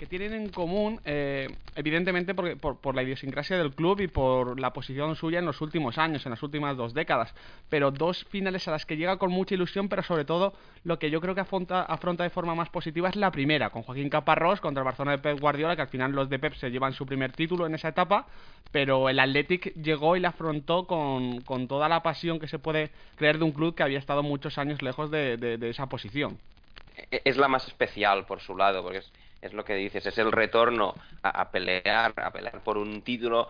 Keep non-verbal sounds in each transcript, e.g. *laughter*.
que tienen en común, eh, evidentemente porque, por, la idiosincrasia del club y por la posición suya en los últimos años, en las últimas dos décadas. Pero dos finales a las que llega con mucha ilusión, pero sobre todo lo que yo creo que afronta, afronta de forma más positiva es la primera, con Joaquín Caparrós contra el Barcelona de Pep Guardiola, que al final los de Pep se llevan su primer título en esa etapa, pero el Athletic llegó y la afrontó con, con toda la pasión que se puede creer de un club que había estado muchos años lejos de, de esa posición. E-, es la más especial por su lado, porque es es lo que dices, es el retorno a, pelear, a pelear por un título,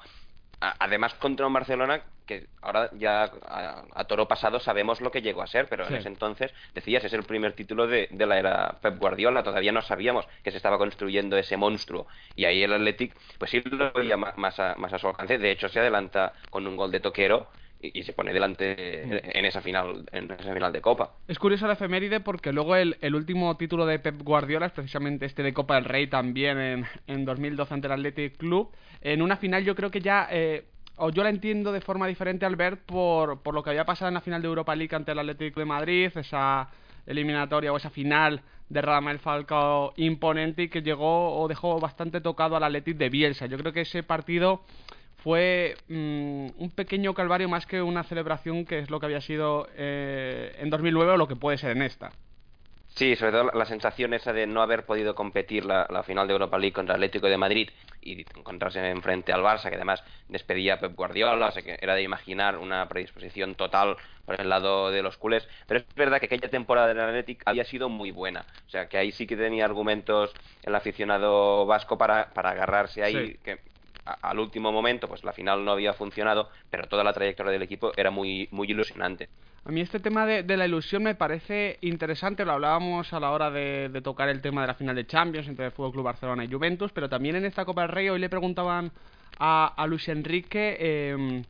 además contra un Barcelona que ahora ya a, toro pasado sabemos lo que llegó a ser, pero en ese entonces, decías, es el primer título de, la era Pep Guardiola, todavía no sabíamos que se estaba construyendo ese monstruo, y ahí el Athletic, pues sí lo veía más a, más a su alcance, de hecho se adelanta con un gol de toquero y, se pone delante en esa final en esa final de Copa. Es curioso la efeméride porque luego el, último título de Pep Guardiola es precisamente este de Copa del Rey también en, en 2012 ante el Athletic Club. En una final yo creo que ya... Eh, o yo la entiendo de forma diferente al ver por, por lo que había pasado en la final de Europa League ante el Atlético de Madrid, esa eliminatoria o esa final de Ramel Falcao imponente y que llegó o dejó bastante tocado al Atlético de Bielsa. Yo creo que ese partido fue mm, un pequeño calvario más que una celebración que es lo que había sido eh, en 2009 o lo que puede ser en esta. Sí, sobre todo la sensación esa de no haber podido competir la, final de Europa League contra el Atlético de Madrid y encontrarse enfrente al Barça, que además despedía a Pep Guardiola, o sea que era de imaginar una predisposición total por el lado de los culés. Pero es verdad que aquella temporada del Atlético había sido muy buena, o sea que ahí sí que tenía argumentos el aficionado vasco para, para agarrarse ahí, que al último momento, pues la final no había funcionado, pero toda la trayectoria del equipo era muy, muy ilusionante. A mí este tema de, la ilusión me parece interesante, lo hablábamos a la hora de, tocar el tema de la final de Champions entre el Fútbol Club Barcelona y Juventus, pero también en esta Copa del Rey hoy le preguntaban a, Luis Enrique em,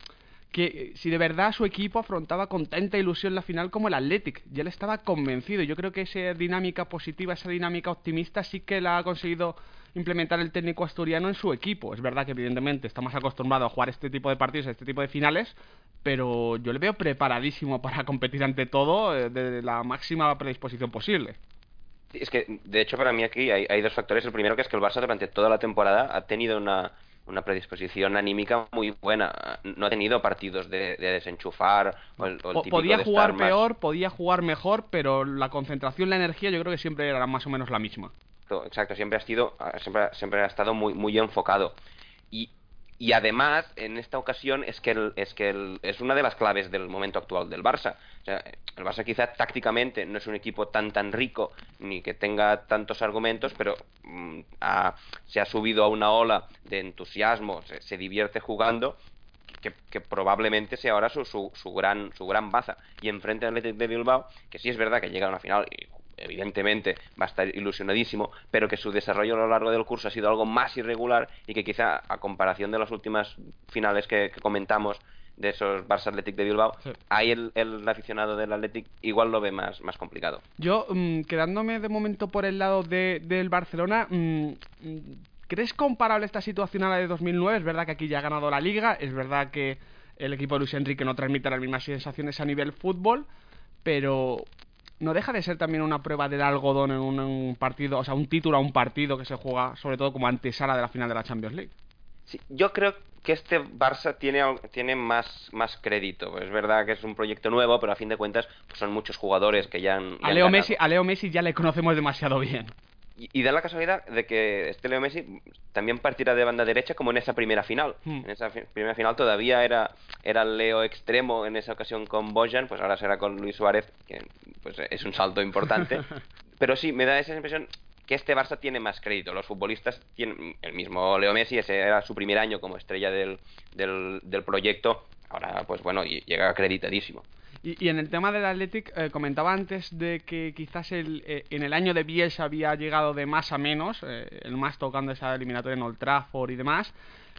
que si de verdad su equipo afrontaba con tanta ilusión la final como el Athletic. Y él estaba convencido. Yo creo que esa dinámica positiva, esa dinámica optimista sí que la ha conseguido implementar el técnico asturiano en su equipo. Es verdad que evidentemente está más acostumbrado a jugar este tipo de partidos, a este tipo de finales, pero yo le veo preparadísimo *laughs* para competir ante todo eh, de la máxima predisposición posible. Es que, de hecho, para mí aquí hay, dos factores. El primero que es que el Barça durante toda la temporada ha tenido una, predisposición anímica muy buena. No ha tenido partidos de, desenchufar o el, Podía jugar peor, podía jugar mejor, pero la concentración, la energía yo creo que siempre era más o menos la misma exacto, siempre ha sido, siempre, siempre ha estado muy, muy enfocado. Y, y además, en esta ocasión, es que, es que es una de las claves del momento actual del Barça. O sea, el Barça quizá tácticamente no es un equipo tan tan rico ni que tenga tantos argumentos, pero mm, se ha subido a una ola de entusiasmo, se, divierte jugando que, que, probablemente sea ahora su, su, su, gran su gran baza. Y enfrente al Athletic de Bilbao, que sí es verdad que llega a una final y evidentemente va a estar ilusionadísimo, pero que su desarrollo a lo largo del curso ha sido algo más irregular y que quizá a comparación de las últimas finales que, comentamos de esos Barça Athletic de Bilbao, ahí el, aficionado del Athletic igual lo ve más, más complicado. Yo, mm, quedándome de momento por el lado de, del Barcelona, mm, ¿crees comparable esta situación a la de 2009? Es verdad que aquí ya ha ganado la liga, es verdad que el equipo de Luis Enrique no transmite las mismas sensaciones a nivel fútbol, pero no deja de ser también una prueba del algodón en un, partido, o sea, un título a un partido que se juega sobre todo como antesala de la final de la Champions League. Sí, yo creo que este Barça tiene, tiene más, más crédito. Es verdad que es un proyecto nuevo, pero a fin de cuentas pues son muchos jugadores que ya han... a, Leo Messi, a Leo Messi ya le conocemos demasiado bien. Y, da la casualidad de que este Leo Messi también partirá de banda derecha como en esa primera final. Hmm. En esa primera final todavía era, era Leo extremo en esa ocasión con Bojan, pues ahora será con Luis Suárez, que pues es un salto importante. *laughs* Pero sí, me da esa impresión que este Barça tiene más crédito. Los futbolistas tienen, el mismo Leo Messi, ese era su primer año como estrella del, del, del proyecto, ahora pues bueno, llega acreditadísimo. Y, en el tema del Athletic, eh, comentaba antes de que quizás el, eh, en el año de Bielsa había llegado de más a menos, eh, el más tocando esa eliminatoria en Old Trafford y demás.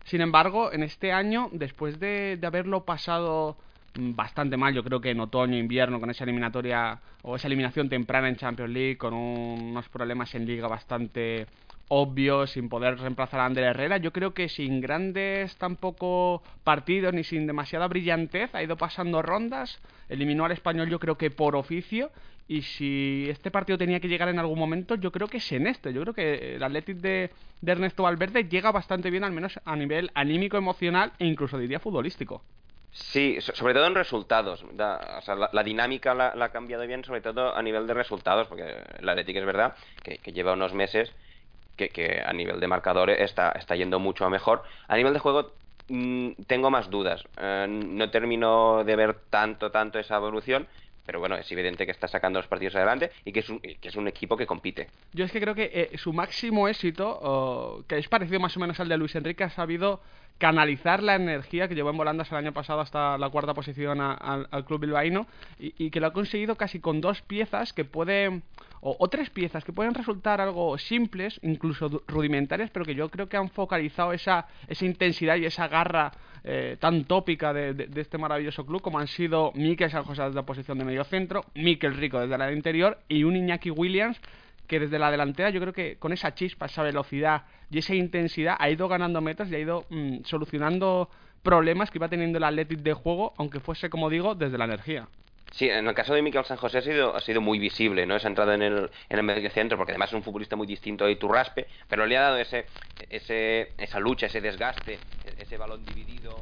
Sin embargo, en este año, después de, de haberlo pasado mm, bastante mal, yo creo que en otoño, invierno, con esa eliminatoria o esa eliminación temprana en Champions League, con unos problemas en liga bastante obvio, sin poder reemplazar a Ander Herrera. Yo creo que sin grandes tampoco partidos ni sin demasiada brillantez ha ido pasando rondas. Eliminó al español yo creo que por oficio. Y si este partido tenía que llegar en algún momento, yo creo que es en este. Yo creo que el Athletic de, Ernesto Valverde llega bastante bien, al menos a nivel anímico, emocional e incluso diría futbolístico. Sí, sobre todo en resultados. la, dinámica la, ha cambiado bien, sobre todo a nivel de resultados, porque el Athletic es verdad que lleva unos meses que, a nivel de marcadores está, está yendo mucho mejor. A nivel de juego mm, tengo más dudas. Eh, no termino de ver tanto, tanto esa evolución, pero bueno, es evidente que está sacando los partidos adelante y que es un, que es un equipo que compite. Yo es que creo que eh, su máximo éxito, que es parecido más o menos al de Luis Enrique, ha sabido canalizar la energía que llevó en volandas el año pasado hasta la cuarta posición al club bilbaíno y, que lo ha conseguido casi con dos piezas que puede o, tres piezas que pueden resultar algo simples, incluso rudimentarias, pero que yo creo que han focalizado esa, esa intensidad y esa garra eh, tan tópica de, este maravilloso club como han sido Mikel San José desde la posición de medio centro, Mikel Rico desde la interior y un Iñaki Williams que desde la delantera yo creo que con esa chispa, esa velocidad y esa intensidad ha ido ganando metros y ha ido mm, solucionando problemas que iba teniendo el Athletic de juego, aunque fuese, como digo, desde la energía. Sí, en el caso de Miquel San José ha sido, ha sido muy visible, ¿no? Esa entrada en el, en el medio centro, porque además es un futbolista muy distinto a Iturraspe, pero le ha dado ese, ese, esa lucha, ese desgaste, ese balón dividido